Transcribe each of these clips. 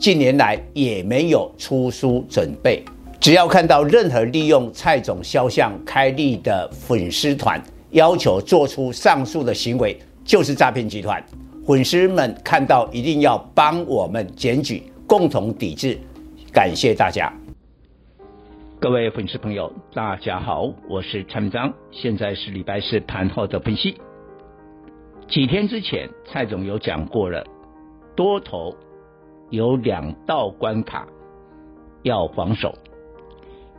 近年来也没有出书准备。只要看到任何利用蔡总肖像开立的粉丝团，要求做出上述的行为，就是诈骗集团。粉丝们看到一定要帮我们检举，共同抵制。感谢大家。各位粉丝朋友，大家好，我是蔡明彰，现在是礼拜四盘后的分析。几天之前，蔡总有讲过了，多头有两道关卡要防守，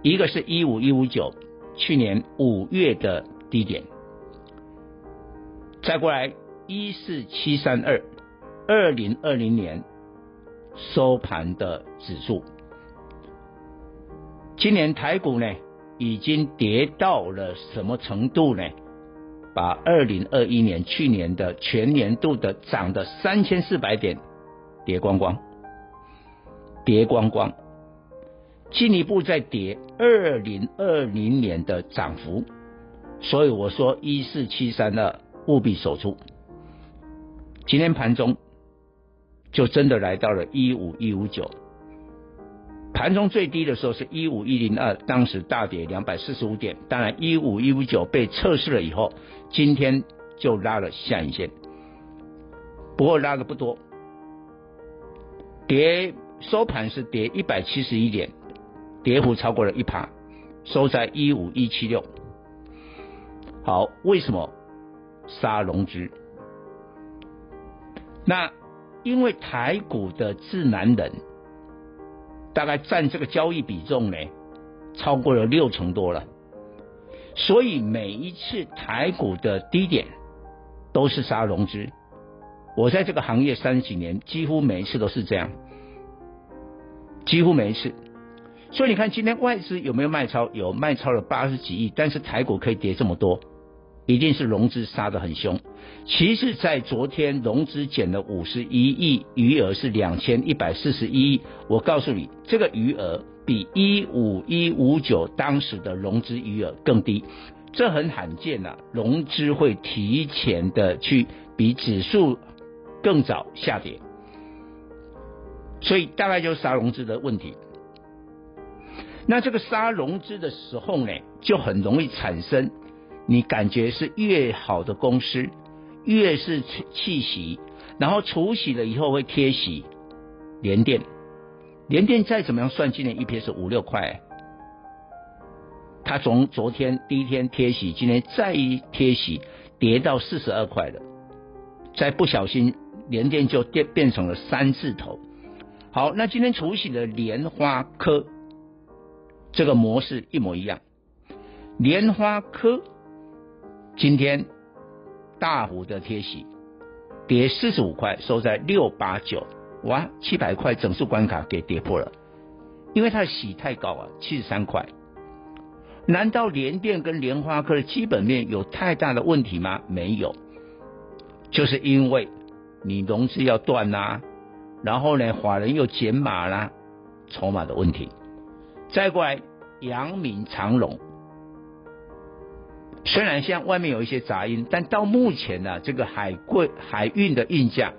一个是一五一五九，去年五月的低点，再过来一四七三二，二零二零年收盘的指数。今年台股呢，已经跌到了什么程度呢？把二零二一年去年的全年度的涨的三千四百点跌光光，跌光光，进一步再跌二零二零年的涨幅，所以我说一四七三二务必守住。今天盘中就真的来到了一五一五九。盘中最低的时候是一五一零二，当时大跌两百四十五点。当然一五一五九被测试了以后，今天就拉了下影线，不过拉的不多，跌收盘是跌一百七十一点，跌幅超过了一趴，收在一五一七六。好，为什么杀融资？那因为台股的智囊人。大概占这个交易比重呢，超过了六成多了，所以每一次台股的低点都是杀融资。我在这个行业三十几年，几乎每一次都是这样，几乎没事。所以你看今天外资有没有卖超？有卖超了八十几亿，但是台股可以跌这么多。一定是融资杀得很凶。其实，在昨天融资减了五十一亿，余额是两千一百四十一亿。我告诉你，这个余额比一五一五九当时的融资余额更低，这很罕见呐。融资会提前的去比指数更早下跌，所以大概就是杀融资的问题。那这个杀融资的时候呢，就很容易产生。你感觉是越好的公司，越是弃息，然后除息了以后会贴息。连电，连电再怎么样算，今年 EPS 是五六块，它从昨天第一天贴息，今天再一贴息，跌到四十二块了，再不小心连电就变变成了三字头。好，那今天除息的莲花科，这个模式一模一样，莲花科。今天大幅的贴息，跌四十五块，收在六八九，哇，七百块整数关卡给跌破了，因为它的息太高啊，七十三块。难道联电跟莲花科的基本面有太大的问题吗？没有，就是因为你融资要断啦，然后呢，法人又减码啦，筹码的问题。再过来，阳明长荣。虽然现在外面有一些杂音，但到目前呢、这个海贵海运的运价，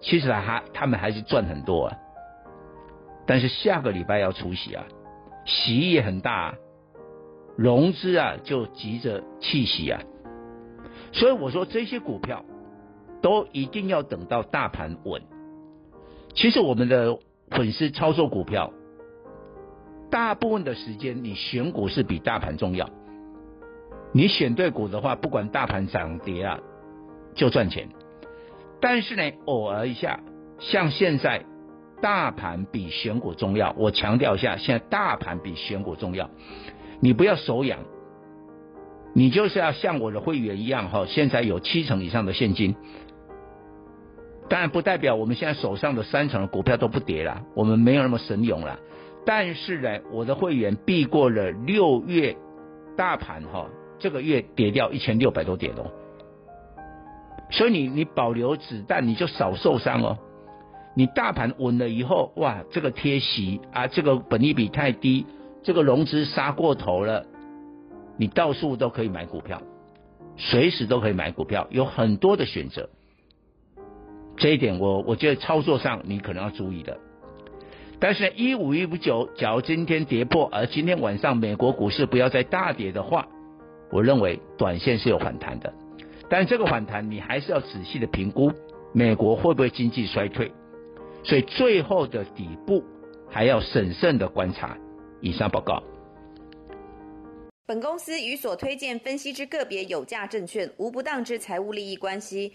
其实还他们还是赚很多啊。但是下个礼拜要除息啊，息也很大，啊，融资啊就急着弃息啊。所以我说这些股票都一定要等到大盘稳。其实我们的粉丝操作股票，大部分的时间你选股是比大盘重要。你选对股的话，不管大盘涨跌啊，就赚钱。但是呢，偶尔一下，像现在，大盘比选股重要。我强调一下，现在大盘比选股重要。你不要手痒，你就是要像我的会员一样哈，现在有七成以上的现金，当然不代表我们现在手上的三成的股票都不跌了，我们没有那么神勇了。但是呢，我的会员避过了六月大盘哈，这个月跌掉一千六百多点哦。所以你你保留子弹，你就少受伤哦。你大盘稳了以后，哇，这个贴息啊，这个本利比太低，这个融资杀过头了，你到处都可以买股票，随时都可以买股票，有很多的选择。这一点我我觉得操作上你可能要注意的。但是一五一五九，假如今天跌破，而今天晚上美国股市不要再大跌的话，我认为短线是有反弹的。但这个反弹你还是要仔细的评估，美国会不会经济衰退？所以最后的底部还要审慎的观察。以上报告。本公司与所推荐分析之个别有价证券无不当之财务利益关系。